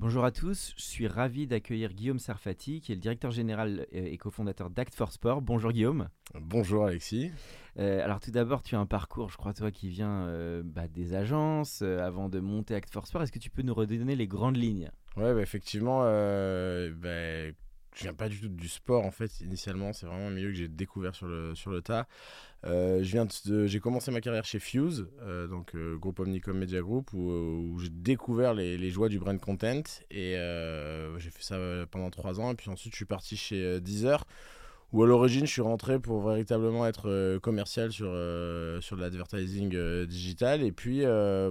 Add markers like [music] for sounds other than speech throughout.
Bonjour à tous, je suis ravi d'accueillir Guillaume Sarfati, qui est le directeur général euh, et cofondateur d'Act for Sport. Bonjour Guillaume. Bonjour Alexis. Euh, alors tout d'abord, tu as un parcours, je crois, toi, qui vient euh, bah, des agences avant de monter Act for Sport. Est-ce que tu peux nous redonner les grandes lignes? Ouais, bah, effectivement, bah, je viens pas du tout du sport en fait. Initialement, c'est vraiment un milieu que j'ai découvert sur le sur le tas. je viens de, j'ai commencé ma carrière chez Fuse, donc groupe Omnicom Media Group, où, j'ai découvert les, les, joies du brand content et j'ai fait ça pendant trois ans. Et puis ensuite, je suis parti chez Deezer où à l'origine je suis rentré pour véritablement être euh, commercial sur, euh, sur l'advertising euh, digital. Et puis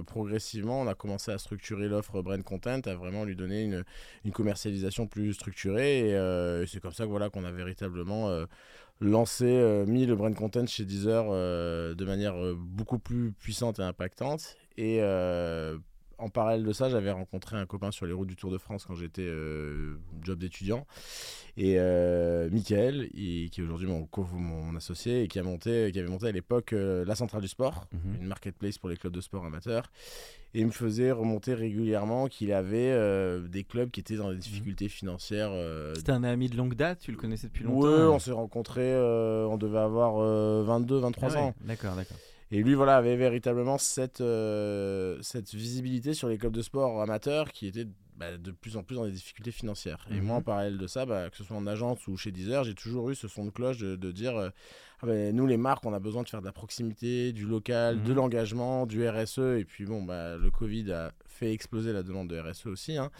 progressivement on a commencé à structurer l'offre brand content, à vraiment lui donner une, une commercialisation plus structurée. Et c'est comme ça que, voilà, qu'on a véritablement lancé, mis le brand content chez Deezer de manière beaucoup plus puissante et impactante. Et en parallèle de ça, j'avais rencontré un copain sur les routes du Tour de France quand j'étais job d'étudiant. Et euh, Michael, qui est aujourd'hui mon, mon, associé et qui, a monté, qui avait monté à l'époque euh, la Centrale du Sport, mhm. une marketplace pour les clubs de sport amateurs. Et il me faisait remonter régulièrement qu'il avait euh, des clubs qui étaient dans des mhm. difficultés financières. C'était un ami de longue date, tu le connaissais depuis longtemps Oui, on s'est rencontrés, on devait avoir 22, 23 ah ans. D'accord, d'accord. Et lui, voilà, avait véritablement cette, cette visibilité sur les clubs de sport amateurs qui étaient bah, de plus en plus dans des difficultés financières. Et moi, en mhm. parallèle de ça, bah, que ce soit en agence ou chez Deezer, j'ai toujours eu ce son de cloche de, dire euh, ah bah, nous, les marques, on a besoin de faire de la proximité, du local, de mhm. l'engagement, du RSE. Et puis, bon, bah, le Covid a fait exploser la demande de RSE aussi. Hein.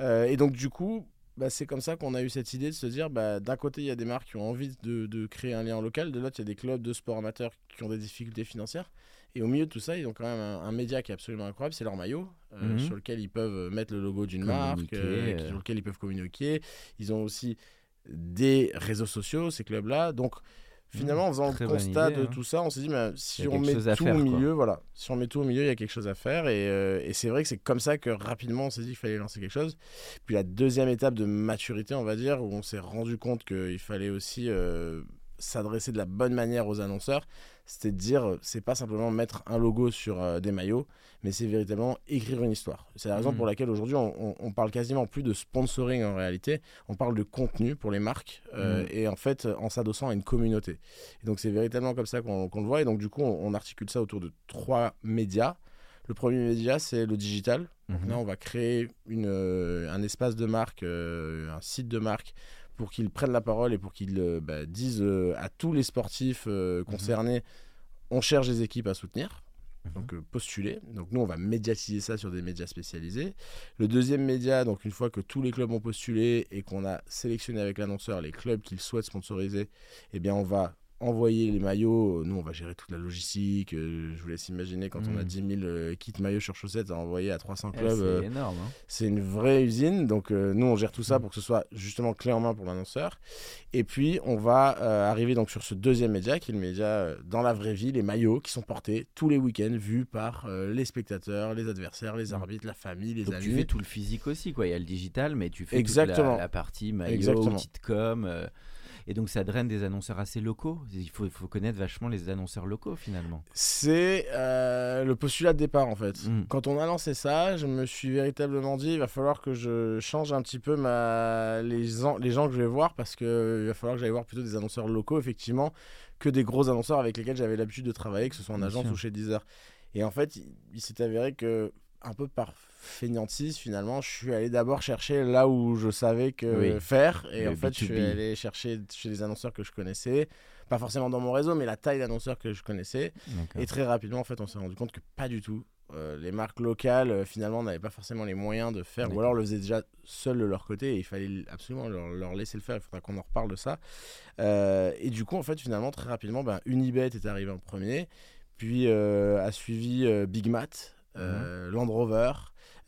Euh, et donc, du coup, bah, c'est comme ça qu'on a eu cette idée de se dire bah, d'un côté, il y a des marques qui ont envie de, de créer un lien local, de l'autre, il y a des clubs de sport amateurs qui ont des difficultés financières. Et au milieu de tout ça, ils ont quand même un, média qui est absolument incroyable, c'est leur maillot, euh, mhm. sur lequel ils peuvent mettre le logo d'une marque, euh, euh. sur lequel ils peuvent communiquer. Ils ont aussi des réseaux sociaux, ces clubs-là. Donc, finalement, en faisant le constat de hein. tout ça, on s'est dit, mais si on met tout au milieu, voilà, si on met tout au milieu, il y a quelque chose à faire. Et, et c'est vrai que c'est comme ça que rapidement, on s'est dit qu'il fallait lancer quelque chose. Puis la deuxième étape de maturité, on va dire, où on s'est rendu compte qu'il fallait aussi s'adresser de la bonne manière aux annonceurs, c'était de dire, euh, c'est pas simplement mettre un logo sur euh, des maillots, mais c'est véritablement écrire une histoire. C'est la raison pour mm. laquelle aujourd'hui on, on, parle quasiment plus de sponsoring en réalité, on parle de contenu pour les marques euh, mm. et en fait en s'adossant à une communauté. Et donc c'est véritablement comme ça qu'on le voit et donc du coup on, articule ça autour de trois médias. Le premier média c'est le digital. Mm-hmm. là on va créer une, un espace de marque, un site de marque pour qu'ils prennent la parole et pour qu'ils euh, bah, disent euh, à tous les sportifs euh, mhm. concernés on cherche des équipes à soutenir. Mhm. Donc postuler. Donc nous on va médiatiser ça sur des médias spécialisés. Le deuxième média, donc une fois que tous les clubs ont postulé et qu'on a sélectionné avec l'annonceur les clubs qu'ils souhaitent sponsoriser, eh bien on va envoyer les maillots. Nous, on va gérer toute la logistique. Euh, je vous laisse imaginer quand on a 10 hmm. 000 euh, kits maillots sur chaussettes à envoyer à 300 eh, clubs. c'est euh, énorme. Hein. C'est une vraie usine. Donc, nous, on gère tout ça hmm. pour que ce soit justement clé en main pour l'annonceur. Et puis, on va arriver donc sur ce deuxième média, qui est le média dans la vraie vie, les maillots qui sont portés tous les week-ends, vus par les spectateurs, les adversaires, les hmm. arbitres, la famille, les donc amis. Tu fais tout le physique aussi, quoi. Il y a le digital, mais tu fais Exactement. Toute la, partie maillot, Exactement. petite com. Et donc ça draine des annonceurs assez locaux. Il faut, il faut connaître vachement les annonceurs locaux finalement. C'est euh, le postulat de départ en fait. Mm. Quand on a lancé ça, je me suis véritablement dit il va falloir que je change un petit peu ma... les, les gens que je vais voir parce qu'il va falloir que j'aille voir plutôt des annonceurs locaux effectivement que des gros annonceurs avec lesquels j'avais l'habitude de travailler, que ce soit en agence ou chez Deezer. Et en fait, il s'est avéré que un peu par fainéantise finalement je suis allé d'abord chercher là où je savais que faire et en fait je suis allé chercher chez des annonceurs que je connaissais pas forcément dans mon réseau, mais la taille d'annonceurs que je connaissais. Et très rapidement, en fait, on s'est rendu compte que pas du tout. Euh, les marques locales, euh, finalement, n'avaient pas forcément les moyens de faire, ou alors le faisaient déjà seuls de leur côté, et il fallait absolument leur, laisser le faire. Il faudra qu'on en reparle de ça. Euh, et du coup, en fait, finalement, très rapidement, ben, Unibet est arrivé en premier, puis a suivi Big Mat, mhm. Land Rover.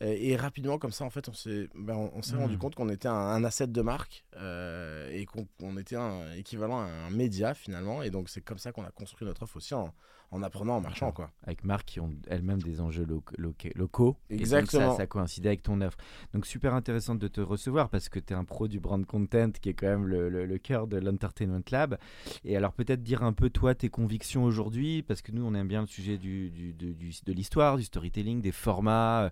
Et, rapidement, comme ça, en fait, on s'est ben, on, s'est rendu hmm. compte qu'on était un, asset de marque euh, et qu'on était un équivalent à un média finalement. Et donc, c'est comme ça qu'on a construit notre offre aussi en, en apprenant, en marchant. Quoi. Avec marques qui ont elles-mêmes des enjeux locaux. Exactement. ça, ça coïncidait avec ton offre. Donc, super intéressant de te recevoir parce que tu es un pro du brand content qui est quand même le, le, cœur de l'Entertainment Lab. Et alors, peut-être dire un peu, toi, tes convictions aujourd'hui parce que nous, on aime bien le sujet du, du, du de l'histoire, du storytelling, des formats.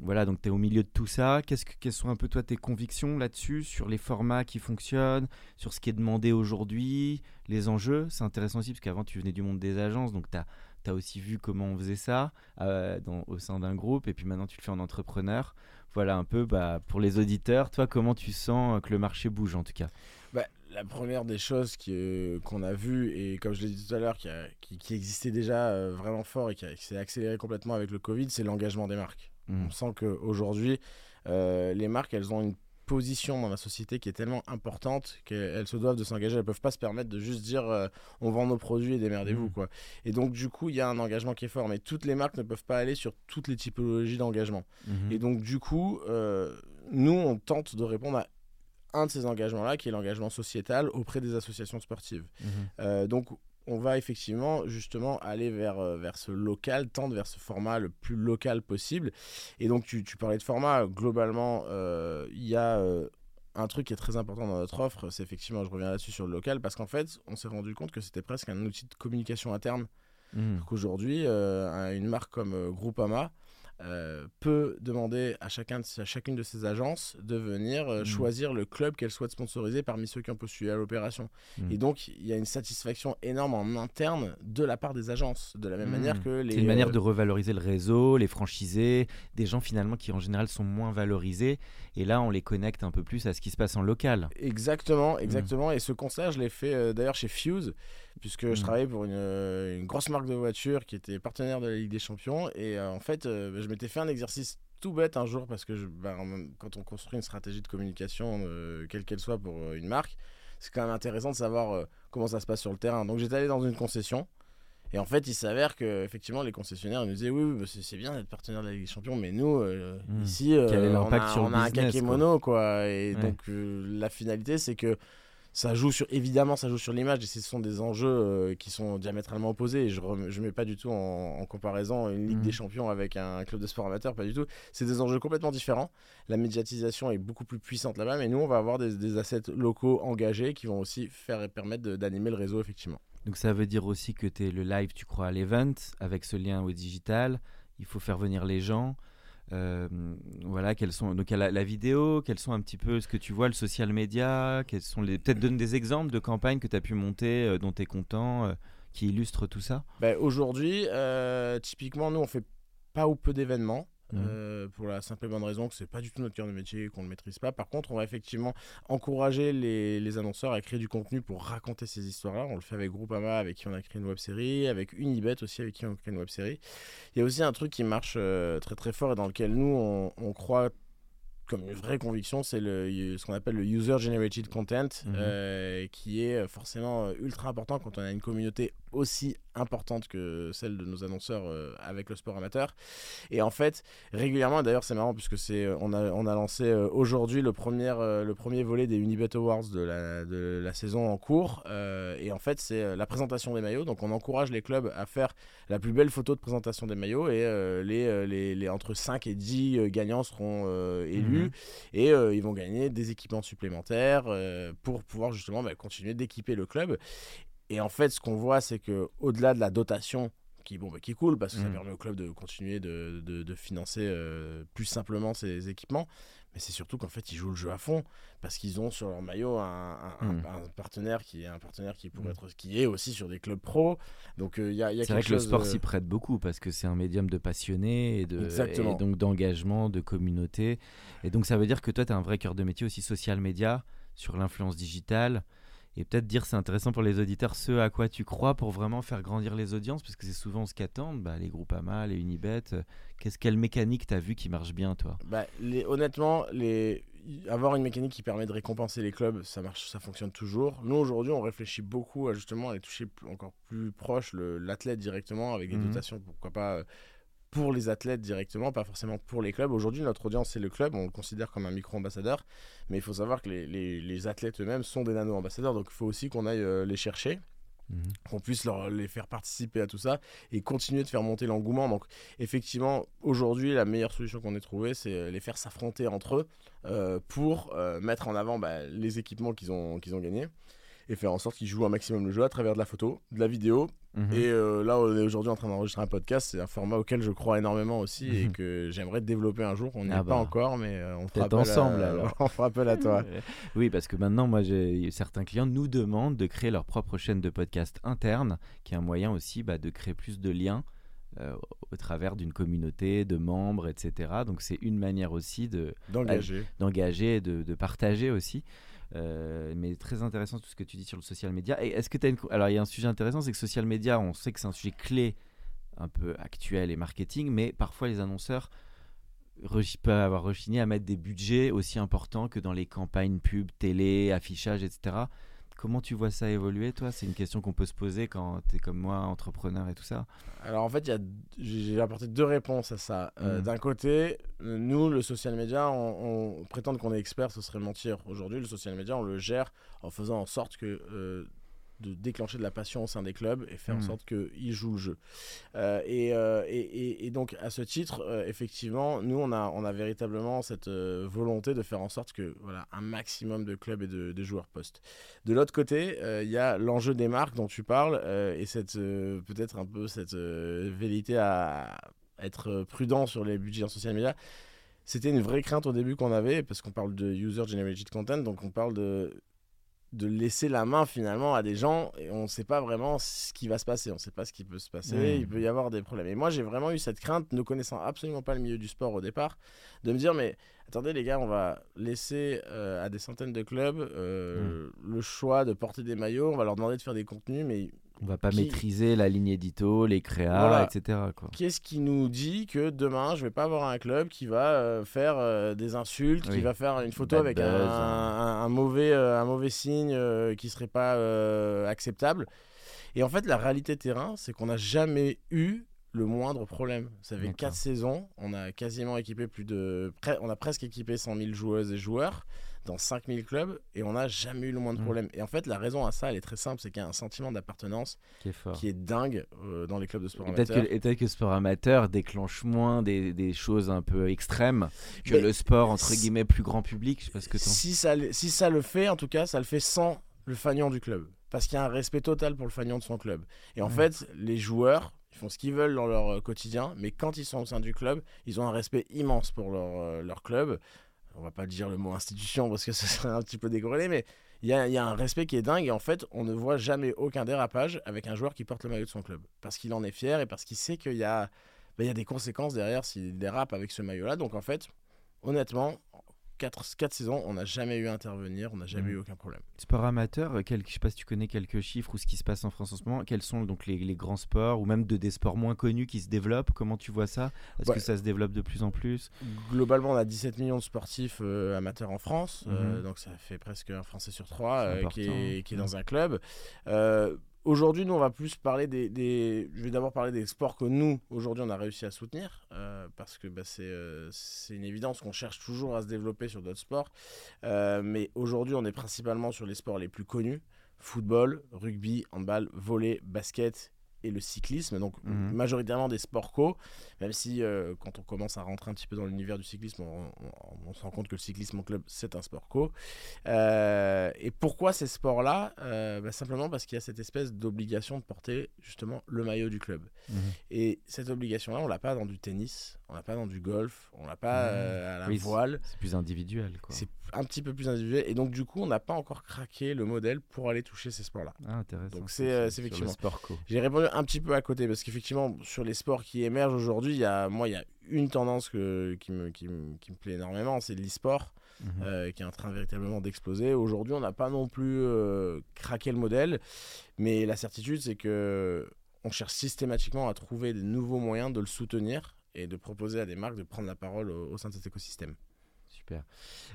Voilà, donc tu es au milieu de tout ça. Qu'est-ce que, quelles sont un peu toi tes convictions là-dessus, sur les formats qui fonctionnent, sur ce qui est demandé aujourd'hui, les enjeux? C'est intéressant aussi parce qu'avant tu venais du monde des agences, donc tu as, aussi vu comment on faisait ça euh, au sein d'un groupe, et puis maintenant tu le fais en entrepreneur. Voilà un peu bah, pour les auditeurs, toi comment tu sens que le marché bouge en tout cas? Bah, la première des choses euh, qu'on a vues, et comme je l'ai dit tout à l'heure, qui, qui, existait déjà euh, vraiment fort et qui s'est accéléré complètement avec le Covid, c'est l'engagement des marques. Mm. On sent qu'aujourd'hui, euh, les marques, elles ont une position dans la société qui est tellement importante qu'elles se doivent de s'engager. Elles peuvent pas se permettre de juste dire euh, on vend nos produits et démerdez-vous. Mm. quoi. Et donc, du coup, il y a un engagement qui est fort. Mais toutes les marques ne peuvent pas aller sur toutes les typologies d'engagement. Mm-hmm. Et donc, du coup, euh, nous, on tente de répondre à un de ces engagements-là, qui est l'engagement sociétal auprès des associations sportives. Mm-hmm. donc, on va effectivement justement aller vers, euh, vers ce local, tendre vers ce format le plus local possible. Et donc tu, parlais de format, globalement, euh, il y a euh, un truc qui est très important dans notre offre, c'est effectivement, je reviens là-dessus sur le local, parce qu'en fait, on s'est rendu compte que c'était presque un outil de communication interne. Mmh. Qu'aujourd'hui, une marque comme Groupama, euh, peut demander à, chacun de, chacune de ses agences de venir euh, mm. choisir le club qu'elle souhaite sponsoriser parmi ceux qui ont postulé à l'opération. Mm. Et donc, il y a une satisfaction énorme en interne de la part des agences, de la même manière mm. que les... C'est une manière de revaloriser le réseau, les franchisés, des gens finalement qui en général sont moins valorisés. Et là, on les connecte un peu plus à ce qui se passe en local. Exactement, exactement. Et ce constat, je l'ai fait euh, d'ailleurs chez Fuse puisque je travaillais pour une, grosse marque de voitures qui était partenaire de la Ligue des Champions. Et en fait, bah, je m'étais fait un exercice tout bête un jour parce que bah, quand on construit une stratégie de communication, euh, quelle qu'elle soit pour euh, une marque, c'est quand même intéressant de savoir euh, comment ça se passe sur le terrain. Donc j'étais allé dans une concession. Et en fait, il s'avère que effectivement, les concessionnaires nous disaient oui, oui bah, c'est bien d'être partenaire de la Ligue des Champions, mais nous hmm. ici, on, a, on a un kakémono quoi. Et donc la finalité, c'est que ça joue sur évidemment ça joue sur l'image et ce sont des enjeux euh, qui sont diamétralement opposés et je ne mets pas du tout en, comparaison une Ligue des mhm. Champions avec un club de sport amateur pas du tout. C'est des enjeux complètement différents. La médiatisation est beaucoup plus puissante là-bas mais nous on va avoir des, assets locaux engagés qui vont aussi faire et permettre d'animer le réseau effectivement. Donc ça veut dire aussi que tu es le live tu crois à l'event avec ce lien au digital. Il faut faire venir les gens euh, voilà, quelles sont donc la, vidéo, quels sont un petit peu ce que tu vois, le social media, quels sont les peut-être donne des exemples de campagnes que tu as pu monter euh, dont tu es content, euh, qui illustrent tout ça? Ben, aujourd'hui, typiquement, nous on fait pas ou peu d'événements. Mhm. Euh, pour la simple et bonne raison que c'est pas du tout notre cœur de métier qu'on ne maîtrise pas. Par contre, on va effectivement encourager les, les, annonceurs à créer du contenu pour raconter ces histoires-là. On le fait avec Groupama, avec qui on a créé une web série, avec Unibet aussi, avec qui on a créé une web série. Il y a aussi un truc qui marche euh, très très fort et dans lequel nous on, on croit comme une vraie conviction, c'est le, ce qu'on appelle le user generated content, mhm. euh, qui est forcément ultra important quand on a une communauté aussi importante que celle de nos annonceurs euh, avec le sport amateur. Et en fait, régulièrement, d'ailleurs c'est marrant puisque c'est euh, on a, on a lancé euh, aujourd'hui le premier, le premier volet des Unibet Awards de la, de la saison en cours. et en fait, c'est la présentation des maillots. Donc on encourage les clubs à faire la plus belle photo de présentation des maillots et les, les, les, entre 5 et 10 gagnants seront élus mhm. et ils vont gagner des équipements supplémentaires pour pouvoir justement bah, continuer d'équiper le club. Et en fait, ce qu'on voit, c'est que au-delà de la dotation qui, bon, bah, qui cool parce que ça mm. permet au club de continuer de, de, financer euh, plus simplement ses équipements. Mais c'est surtout qu'en fait, ils jouent le jeu à fond parce qu'ils ont sur leur maillot un, un, mm. partenaire qui est un partenaire qui pourrait mm. être qui est aussi sur des clubs pro. Donc il euh, y a, y a C'est vrai que le sport s'y prête beaucoup parce que c'est un médium de passionnés et, de, et donc d'engagement, de communauté. Et donc ça veut dire que toi, tu as un vrai cœur de métier aussi social média sur l'influence digitale et peut-être dire c'est intéressant pour les auditeurs ce à quoi tu crois pour vraiment faire grandir les audiences parce que c'est souvent ce qu'attendent bah, les groupes AMA, les Unibet. Qu'est-ce quelle mécanique t'as vu qui marche bien toi? Bah, les, Honnêtement, les... avoir une mécanique qui permet de récompenser les clubs, ça marche, ça fonctionne toujours. Nous aujourd'hui, on réfléchit beaucoup à justement aller toucher encore plus proche l'athlète directement avec des mmh dotations, pourquoi pas pour les athlètes directement, pas forcément pour les clubs. Aujourd'hui, notre audience, c'est le club, on le considère comme un micro-ambassadeur, mais il faut savoir que les, athlètes eux-mêmes sont des nano-ambassadeurs, donc il faut aussi qu'on aille euh, les chercher. Mhm. qu'on puisse leur, les faire participer à tout ça et continuer de faire monter l'engouement. Donc effectivement, aujourd'hui, la meilleure solution qu'on ait trouvée, c'est euh, les faire s'affronter entre eux euh, pour mettre en avant bah, les équipements qu'ils ont, qu'ils ont gagnés et faire en sorte qu'ils jouent un maximum le jeu à travers de la photo, de la vidéo. Mhm. Et euh, là, on est aujourd'hui en train d'enregistrer un podcast. C'est un format auquel je crois énormément aussi et mhm. que j'aimerais développer un jour. On n'y est ah pas bah. encore, mais euh, on fera appel ensemble. [laughs] alors. on fera appel à toi. [laughs] oui, parce que maintenant, moi, certains clients nous demandent de créer leur propre chaîne de podcast interne, qui est un moyen aussi bah, de créer plus de liens. Euh, au travers d'une communauté de membres, etc. Donc c'est une manière aussi de d'engager, d'engager, de, de, partager aussi. Euh, mais très intéressant tout ce que tu dis sur le social media. Est-ce que tu. Alors, il y a un sujet intéressant, c'est que social media, on sait que c'est un sujet clé, un peu actuel et marketing, mais parfois les annonceurs peuvent avoir rechigné à mettre des budgets aussi importants que dans les campagnes pub, télé, affichage, etc. Comment tu vois ça évoluer, toi? C'est une question qu'on peut se poser quand tu es comme moi, entrepreneur et tout ça. Alors en fait, j'ai apporté deux réponses à ça. Euh, mmh. D'un côté, nous, le social media, on, prétend qu'on est expert, ce serait mentir. Aujourd'hui, le social media, on le gère en faisant en sorte que euh, de déclencher de la passion au sein des clubs et faire en hmm. sorte qu'ils jouent le jeu. Euh, euh, et, et, et, donc, à ce titre, euh, effectivement, nous, on a, on a véritablement cette volonté de faire en sorte que voilà, un maximum de clubs et de, joueurs postent. De l'autre côté, il y a l'enjeu des marques dont tu parles et cette peut-être un peu cette vérité à être prudent sur les budgets en social media c'était une vraie crainte au début qu'on avait parce qu'on parle de user generated content donc on parle de de laisser la main finalement à des gens et on ne sait pas vraiment ce qui va se passer, on ne sait pas ce qui peut se passer, il peut y avoir des problèmes. Et moi j'ai vraiment eu cette crainte, ne connaissant absolument pas le milieu du sport au départ, de me dire mais attendez les gars, on va laisser euh, à des centaines de clubs euh, le choix de porter des maillots, on va leur demander de faire des contenus, mais on va pas maîtriser la ligne édito, les créas, etc. Qu'est-ce qui nous dit que demain, je vais pas avoir un club qui va euh, faire euh, des insultes, qui va faire une photo avec un, mauvais, euh, un mauvais signe qui serait pas acceptable. Et en fait, la réalité terrain, c'est qu'on n'a jamais eu le moindre problème. Ça fait 4 saisons, on a quasiment équipé plus de... On a presque équipé 100 000 joueuses et joueurs dans 5000 clubs et on n'a jamais eu le moins de mmh. problèmes. Et en fait, la raison à ça, elle est très simple c'est qu'il y a un sentiment d'appartenance qui qui est dingue euh, dans les clubs de sport et amateur. peut-être que le sport amateur déclenche moins des, des choses un peu extrêmes que le sport, entre guillemets, plus grand public. Je sais que si, ça, si ça le fait, en tout cas, ça le fait sans le fanion du club. Parce qu'il y a un respect total pour le fanion de son club. Et en fait, les joueurs, ils font ce qu'ils veulent dans leur euh, quotidien, mais quand ils sont au sein du club, ils ont un respect immense pour leur, euh, leur club on va pas dire le mot institution parce que [laughs] ce serait un petit peu décorrélé, mais il y a, un respect qui est dingue et en fait, on ne voit jamais aucun dérapage avec un joueur qui porte le maillot de son club parce qu'il en est fier et parce qu'il sait qu'il y, a, ben, y a des conséquences derrière s'il dérape avec ce maillot-là. Donc en fait, honnêtement, 4, 4 saisons, on n'a jamais eu à intervenir, on n'a jamais mmh. eu aucun problème. Sport amateur, euh, quel, je ne sais pas si tu connais quelques chiffres ou ce qui se passe en France en ce moment, quels sont donc les, grands sports ou même de, des sports moins connus qui se développent? Comment tu vois ça? Est-ce que ça se développe de plus en plus? Globalement, on a 17 millions de sportifs euh, amateurs en France, euh, mmh. donc ça fait presque un Français sur trois qui est, qui est, dans un club. Aujourd'hui, nous, on va plus parler des. Je vais d'abord parler des sports que nous, aujourd'hui, on a réussi à soutenir, euh, parce que bah, euh, c'est une évidence qu'on cherche toujours à se développer sur d'autres sports. Euh, mais aujourd'hui, on est principalement sur les sports les plus connus football, rugby, handball, volley, basket et le cyclisme, donc mhm. majoritairement des sports co, même si euh, quand on commence à rentrer un petit peu dans l'univers du cyclisme, on, se rend compte que le cyclisme en club, c'est un sport co. Euh, et pourquoi ces sports-là? Euh, bah, Simplement parce qu'il y a cette espèce d'obligation de porter justement le maillot du club. Mhm. Et cette obligation-là, on l'a pas dans du tennis, on l'a pas dans du golf, on l'a pas mhm. à la voile. C'est plus individuel. C'est un petit peu plus individuel. Et donc du coup, on n'a pas encore craqué le modèle pour aller toucher ces sports-là. Ah, intéressant. Donc c'est effectivement... J'ai répondu un petit peu à côté parce qu'effectivement, sur les sports qui émergent aujourd'hui, il y a, moi, il y a une tendance que, qui, me, qui, me, qui me plaît énormément, c'est l'e-sport. mhm. qui est en train véritablement d'exploser. Aujourd'hui, on n'a pas non plus craqué le modèle, mais la certitude, c'est que on cherche systématiquement à trouver des nouveaux moyens de le soutenir et de proposer à des marques de prendre la parole au, sein de cet écosystème.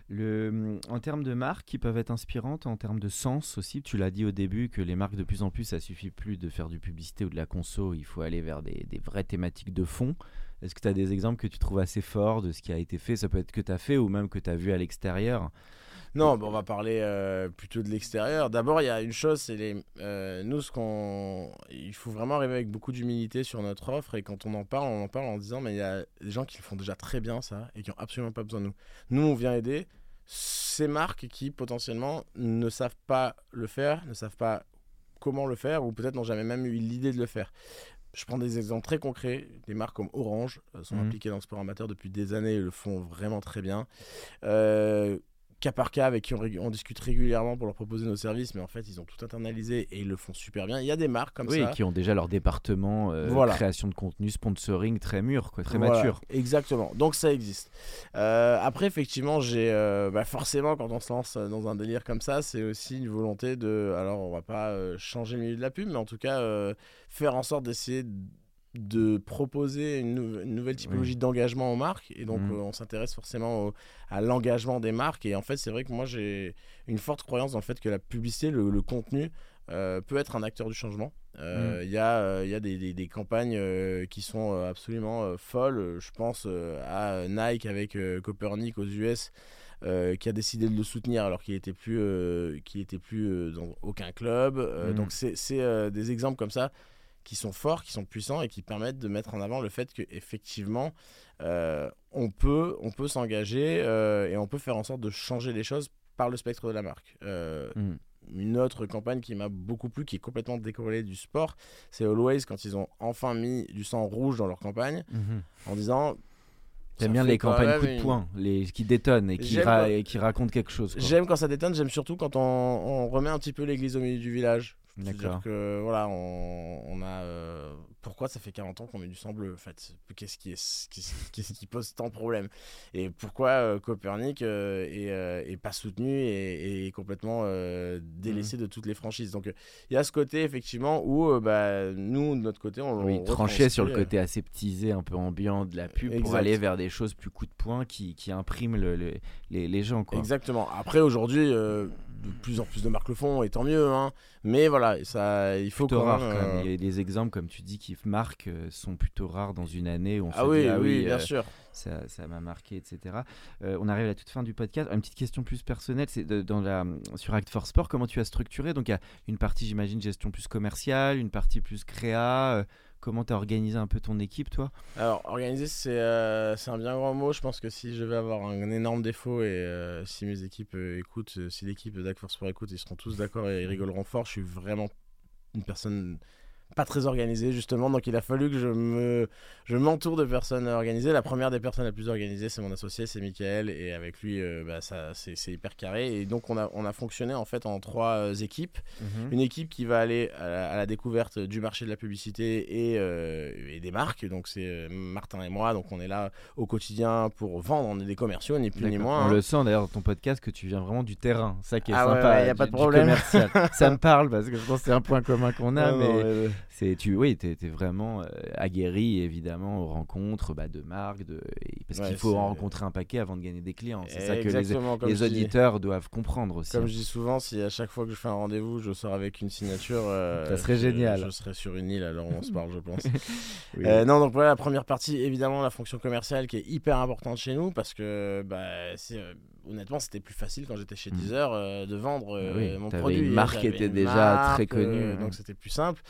Le, en termes de marques qui peuvent être inspirantes, en termes de sens aussi, tu l'as dit au début que les marques de plus en plus, ça suffit plus de faire du publicité ou de la conso, il faut aller vers des, des vraies thématiques de fond. Est-ce que tu as des exemples que tu trouves assez forts de ce qui a été fait? Ça peut être que tu as fait ou même que tu as vu à l'extérieur. Non, on va parler euh, plutôt de l'extérieur. D'abord, il y a une chose, c'est les, euh, nous, ce qu'on, il faut vraiment arriver avec beaucoup d'humilité sur notre offre. Et quand on en parle, on en parle en disant, mais il y a des gens qui le font déjà très bien ça et qui ont absolument pas besoin de nous. Nous, on vient aider ces marques qui potentiellement ne savent pas le faire, ne savent pas comment le faire, ou peut-être n'ont jamais même eu l'idée de le faire. Je prends des exemples très concrets. Des marques comme Orange euh, sont mmh. impliquées dans le sport amateur depuis des années et le font vraiment très bien. Euh, cas par cas avec qui on, discute régulièrement pour leur proposer nos services, mais en fait ils ont tout internalisé et ils le font super bien. Il y a des marques comme ça. Oui, qui ont déjà leur département euh, création de contenu, sponsoring très mûr, quoi, très mature. Exactement, donc ça existe. Euh, après effectivement, j'ai euh, bah, forcément quand on se lance dans un délire comme ça, c'est aussi une volonté de, alors on va pas changer le milieu de la pub, mais en tout cas faire en sorte d'essayer de proposer une, nouvelle typologie d'engagement aux marques. Et donc, mmh. euh, on s'intéresse forcément à l'engagement des marques. Et en fait, c'est vrai que moi, j'ai une forte croyance dans le fait que la publicité, le, contenu, euh, peut être un acteur du changement. Euh, mmh. Il y, a, y a des, des, campagnes qui sont absolument folles. Je pense à Nike avec Copernic aux US. qui a décidé de le soutenir alors qu'il n'était plus, était plus dans aucun club. Mmh. Donc c'est des exemples comme ça qui sont forts, qui sont puissants et qui permettent de mettre en avant le fait qu'effectivement, euh, on peut, on peut s'engager euh, et on peut faire en sorte de changer les choses par le spectre de la marque. Euh, mm. Une autre campagne qui m'a beaucoup plu, qui est complètement décorrélée du sport, c'est Always quand ils ont enfin mis du sang rouge dans leur campagne mm-hmm. en disant T'aimes bien les campagnes coup de poing, les, qui détonnent et qui, qui racontent quelque chose. J'aime quand ça détonne, j'aime surtout quand on, on, remet un petit peu l'église au milieu du village. D'accord. que voilà, on, a. Euh, pourquoi ça fait 40 ans qu'on met du sang bleu en fait? Qu'est-ce qui, est, qu'est-ce qui pose tant de problèmes? Et pourquoi euh, Copernic euh, est, pas soutenu et, est complètement délaissé mmh. de toutes les franchises? Donc il y a ce côté effectivement où bah, nous, de notre côté, on. Oui, trancher sur le côté aseptisé, un peu ambiant de la pub pour aller vers des choses plus coup de poing qui, qui impriment le, les, les, gens. Quoi. Exactement. Après, aujourd'hui de plus en plus de marques le font, et tant mieux. Hein. Mais voilà, ça, il faut quand, même, Il y a des exemples, comme tu dis, qui marquent, euh, sont plutôt rares dans une année. Où on ah, oui, ah oui, bien euh, sûr. Ça, ça m'a marqué, etc. Euh, on arrive à la toute fin du podcast. Une petite question plus personnelle, c'est dans la, sur Act for Sport, comment tu as structuré? Donc il y a une partie, j'imagine, gestion plus commerciale, une partie plus créa. Comment tu as organisé un peu ton équipe, toi? Alors, organiser, euh, c'est un bien grand mot. Je pense que si je vais avoir un, énorme défaut et euh, si mes équipes euh, écoutent, si l'équipe d'Act Sport écoute, ils seront tous d'accord et ils rigoleront fort. Je suis vraiment une personne pas très organisé justement. Donc il a fallu que je me je m'entoure de personnes organisées. La première des personnes la plus organisées c'est mon associé c'est Michael. Et avec lui euh, bah, ça c'est hyper carré. Et donc on a on a fonctionné en fait en trois euh, équipes. Mhm. une équipe qui va aller à la, découverte du marché de la publicité et, euh, et des marques. Donc c'est Martin et moi. Donc on est là au quotidien pour vendre. On est des commerciaux ni plus ni moins. On le sent d'ailleurs dans ton podcast que tu viens vraiment du terrain. Ça qui est ah sympa il y a pas de problème. [laughs] ça me parle parce que je pense que c'est un point commun qu'on a mais c'est tu oui tu es, vraiment euh, aguerri évidemment aux rencontres bah, de marques de parce qu'il faut en rencontrer un paquet avant de gagner des clients. C'est ça que les, les auditeurs doivent comprendre aussi comme je dis souvent si à chaque fois que je fais un rendez-vous je sors avec une signature euh, [laughs] ça serait génial. je, serais sur une île alors on se parle je pense. [laughs] Euh, non donc voilà la première partie évidemment la fonction commerciale qui est hyper importante chez nous parce que bah, c'est honnêtement, c'était plus facile quand j'étais chez mm. Deezer euh, de vendre ah euh, mon produit. Une marque était déjà très connue. Euh, donc c'était plus simple.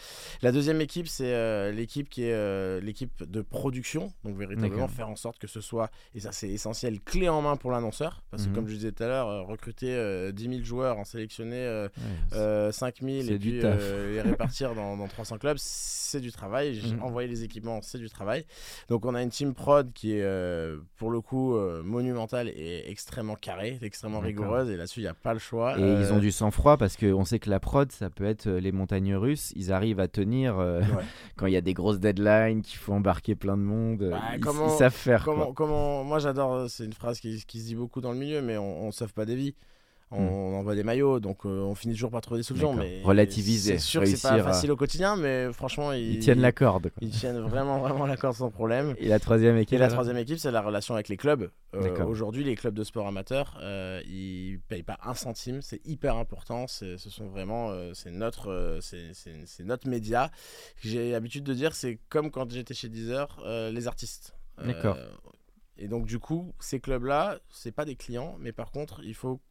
La deuxième équipe, c'est l'équipe qui est l'équipe de production. Donc véritablement faire en sorte que ce soit, et ça c'est essentiel, clé en main pour l'annonceur. Parce que mhm. comme je disais tout à l'heure, recruter 10 000 joueurs, en sélectionner 5 000 et puis les répartir dans, dans, 300 clubs, c'est du travail. Mhm. Envoyer les équipements, c'est du travail. Donc on a une team prod qui est pour le coup monumentale et extrêmement carré, extrêmement rigoureuse et là-dessus il n'y a pas le choix. Et ils Euh, ont du sang-froid parce qu'on sait que la prod, ça peut être euh, les montagnes russes. Ils arrivent à tenir euh, Ouais. [laughs] quand il y a des grosses deadlines, qu'il faut embarquer plein de monde. Bah, ils, comment- ils savent faire. quoi. Comment, comment, moi j'adore, c'est une phrase qui, qui se dit beaucoup dans le milieu, mais on ne sauve pas des vies. On, on envoie des maillots, donc euh, on finit toujours par trouver des solutions. Mais Relativiser, C'est sûr que c'est pas à- facile au quotidien, mais franchement, ils, Ils tiennent la corde. quoi. Ils tiennent vraiment, vraiment la corde sans problème. Et la troisième équipe Et la troisième équipe, c'est la relation avec les clubs. Euh. Aujourd'hui, les clubs de sport amateurs, euh, ils payent pas un centime. C'est hyper important. C'est, ce sont vraiment, euh, c'est notre, c'est, notre média. J'ai l'habitude de dire, c'est comme quand j'étais chez Deezer, les artistes. D'accord. et donc du coup, ces clubs-là, c'est pas des clients, mais par contre, il faut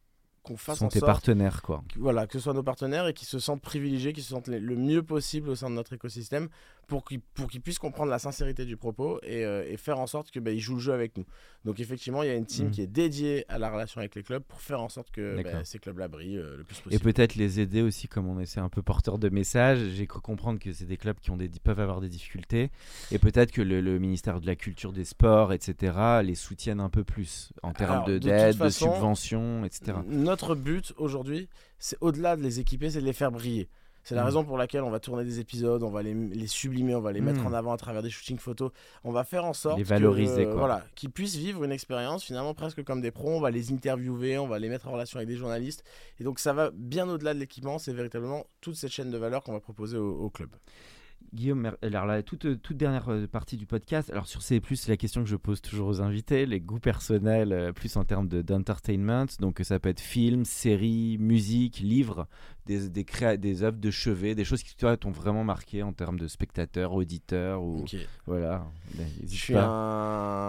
qu'on fasse sont en tes sorte partenaires, quoi. que- voilà, que ce soit nos partenaires et qui se sentent privilégiés, qui se sentent les- le mieux possible au sein de notre écosystème pour qu'ils puissent comprendre la sincérité du propos et, euh, et faire en sorte qu'ils ils jouent le jeu avec nous. Donc effectivement, il y a une team Mhm. qui est dédiée à la relation avec les clubs pour faire en sorte que bah, ces clubs-là brillent euh, le plus Et possible. peut-être les aider aussi, comme on essaie un peu porteur de messages. J'ai cru comprendre que c'est des clubs qui ont des, peuvent avoir des difficultés. Et peut-être que le, le ministère de la Culture, des Sports, etc., les soutiennent un peu plus en termes Alors, de- de d'aide, de, subventions, etc. Notre but aujourd'hui, c'est au-delà de les équiper, c'est de les faire briller. C'est la Mhm. raison pour laquelle on va tourner des épisodes, on va les, les sublimer, on va les mettre Mhm. en avant à travers des shootings photos. On va faire en sorte Les valoriser, que, quoi. voilà, qu'ils puissent vivre une expérience finalement presque comme des pros. On va les interviewer, on va les mettre en relation avec des journalistes. Et donc ça va bien au-delà de l'équipement. C'est véritablement toute cette chaîne de valeur qu'on va proposer au, au club. Guillaume, alors la toute, toute dernière euh, partie du podcast, alors sur C+, c'est la question que je pose toujours aux invités, les goûts personnels, euh, plus en termes de- d'entertainment, donc euh, ça peut être film, série, musique, livre, des, des, créa- des œuvres de chevet, des choses qui toi t'ont vraiment marqué en termes de spectateurs, auditeurs, ou Ok. voilà. Ben, Je suis pas.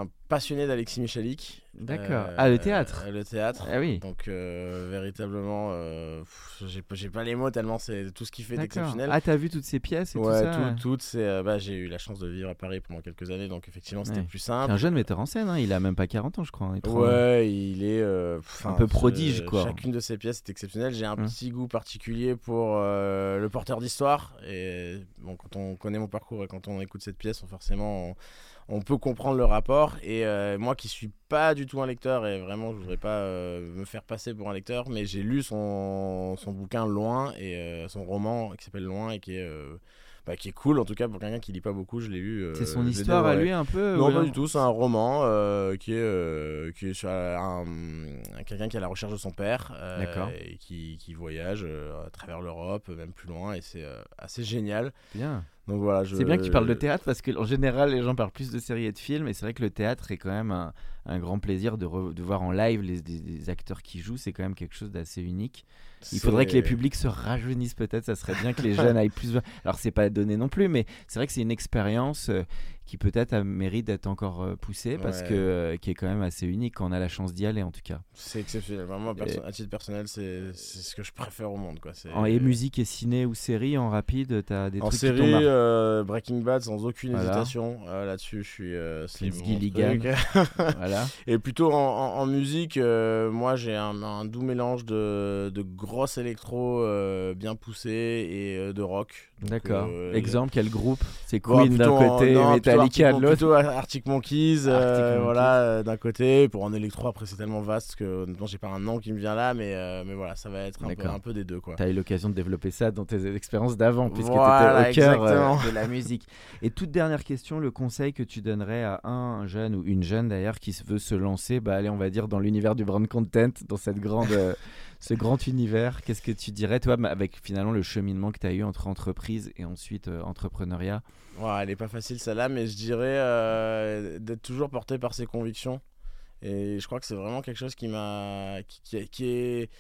un passionné d'Alexis Michalik. D'accord. Ah, le théâtre. euh, Le théâtre. Ah oui, Donc euh, véritablement, euh, j'ai pas- les mots tellement c'est tout ce qui fait d'exceptionnel. Ah t'as vu toutes ces pièces et tout ouais, ça tout, ouais. toutes, c'est, euh, bah, j'ai eu la chance de vivre à Paris pendant quelques années, donc effectivement c'était Ouais. plus C'est simple. un jeune metteur en scène, hein, il a même pas 40 ans je crois. il Ouais, il est euh, Un peu prodige, euh, quoi. Chacune de ses pièces est exceptionnelle. J'ai un Hum. petit goût particulier pour euh, le porteur d'histoire. Et bon, quand on connaît mon parcours et quand on écoute cette pièce, on- forcément, on, on peut comprendre le rapport. Et euh, moi qui suis pas du tout un lecteur, et vraiment, je voudrais pas euh, me faire passer pour un lecteur, mais j'ai lu son, son bouquin Loin et euh, son roman qui s'appelle Loin et qui est. bah, qui est cool en tout cas pour quelqu'un qui lit pas beaucoup je l'ai lu C'est son histoire à lui un peu Non, pas du tout. C'est un roman qui est qui est sur un, un- quelqu'un qui est à la recherche de son père et qui, qui voyage à travers l'Europe, même plus loin, et c'est assez génial. Bien. Donc voilà, je- C'est bien que tu parles de théâtre parce qu'en général, les gens parlent plus de séries et de films. Et c'est vrai que le théâtre est quand même un, un grand plaisir de, re- de voir en live les, des acteurs qui jouent. C'est quand même quelque chose d'assez unique. Il faudrait que les publics se rajeunissent peut-être. Ça serait bien que les [laughs] jeunes aillent plus. Alors, c'est pas donné non plus, mais c'est vrai que c'est une expérience euh, qui peut-être mérite d'être encore euh, poussée parce Ouais. que euh, qui est quand même assez unique quand on a la chance d'y aller en tout cas. C'est exceptionnel. Vraiment, perso- à titre personnel, c'est c'est ce que je préfère au monde. Quoi. C'est- En, et musique et ciné ou série en rapide, t'as des En trucs qui série, t'ont marqué. euh, Breaking Bad, sans aucune Voilà. hésitation. Euh, Là-dessus, je suis. euh, mon Gilligan. [laughs] Voilà. Et plutôt en, en- en musique, moi j'ai un, un doux mélange de, de grosse électro bien poussé et de rock. Donc, D'accord. Exemple, quel groupe? C'est Bon, Queen d'un plutôt en- non, Metallica de plutôt l'autre. Plutôt Arctic Monkeys, euh, Arctic Monkeys. voilà, euh, d'un côté. Pour en électro, après c'est tellement vaste que honnêtement j'ai pas un nom qui me vient là, mais, euh, mais voilà, ça va être un peu, D'accord. un peu des deux. Tu as eu l'occasion de développer ça dans tes expériences d'avant, puisque Voilà, tu étais au cœur de la musique. Et toute dernière question, le conseil que tu donnerais à un jeune ou une jeune d'ailleurs qui veut se lancer, bah, allez, on va dire, dans l'univers du brand content, dans cette grande, ce grand univers, qu'est-ce que tu dirais, toi, avec finalement le cheminement que tu as eu entre entreprise et ensuite euh, entrepreneuriat? Ouais, elle est pas facile celle-là, mais je dirais euh, d'être toujours porté par ses convictions. Et je crois que c'est vraiment quelque chose qui m'a, qui est,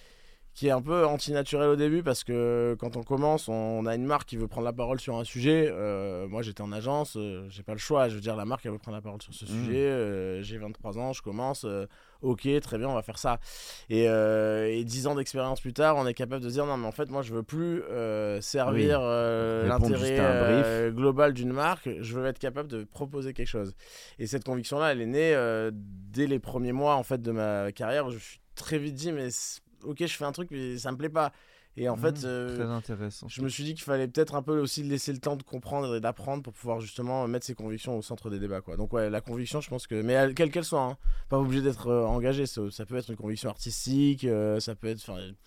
qui est un peu antinaturel au début parce que quand on commence, on a une marque qui veut prendre la parole sur un sujet. Euh, moi, j'étais en agence, euh, j'ai pas le choix. Je veux dire, la marque elle veut prendre la parole sur ce Mm. sujet. euh, j'ai 23 ans, je commence. euh, ok, très bien, on va faire ça. Et, euh, et 10 ans d'expérience plus tard, on est capable de dire non, mais en fait, moi, je veux plus servir l'intérêt global d'une marque. Je veux être capable de proposer quelque chose. Et cette conviction-là, elle est née dès les premiers mois en fait de ma carrière. Je suis très vite dit, mais ok, je fais un truc, mais ça me plaît pas. Et en fait, Mmh, euh, très intéressant. je me suis dit qu'il fallait peut-être un peu aussi laisser le temps de comprendre et d'apprendre pour pouvoir justement mettre ses convictions au centre des débats. Quoi. Donc ouais, la conviction, je pense que... Mais elle- quelle qu'elle soit, hein, pas obligé d'être euh, engagé. Ça, ça peut être une conviction artistique, euh, ça peut être...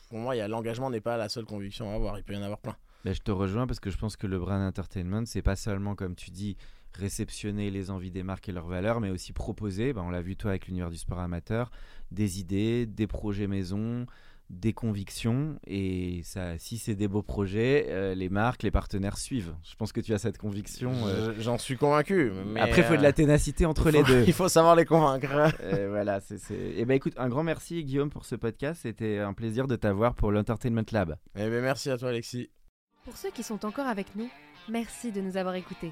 Pour moi, il y a l'engagement n'est pas la seule conviction à avoir, il peut y en avoir plein. Bah, je te rejoins parce que je pense que le brand entertainment, c'est pas seulement, comme tu dis, réceptionner les envies des marques et leurs valeurs, mais aussi proposer, bah, on l'a vu toi avec l'univers du sport amateur, des idées, des projets maison, des convictions. Et ça, si c'est des beaux projets, euh, les marques, les partenaires suivent. Je pense que tu as cette conviction. euh. Je- J'en suis convaincu. Mais Après, il faut de euh, la ténacité entre les deux. [laughs] Il faut savoir les convaincre. Euh, voilà, c'est. Et ben écoute, un grand merci Guillaume pour ce podcast. C'était un plaisir de t'avoir pour l'Entertainment Lab. Eh ben, merci à toi, Alexis. Pour ceux qui sont encore avec nous, merci de nous avoir écoutés.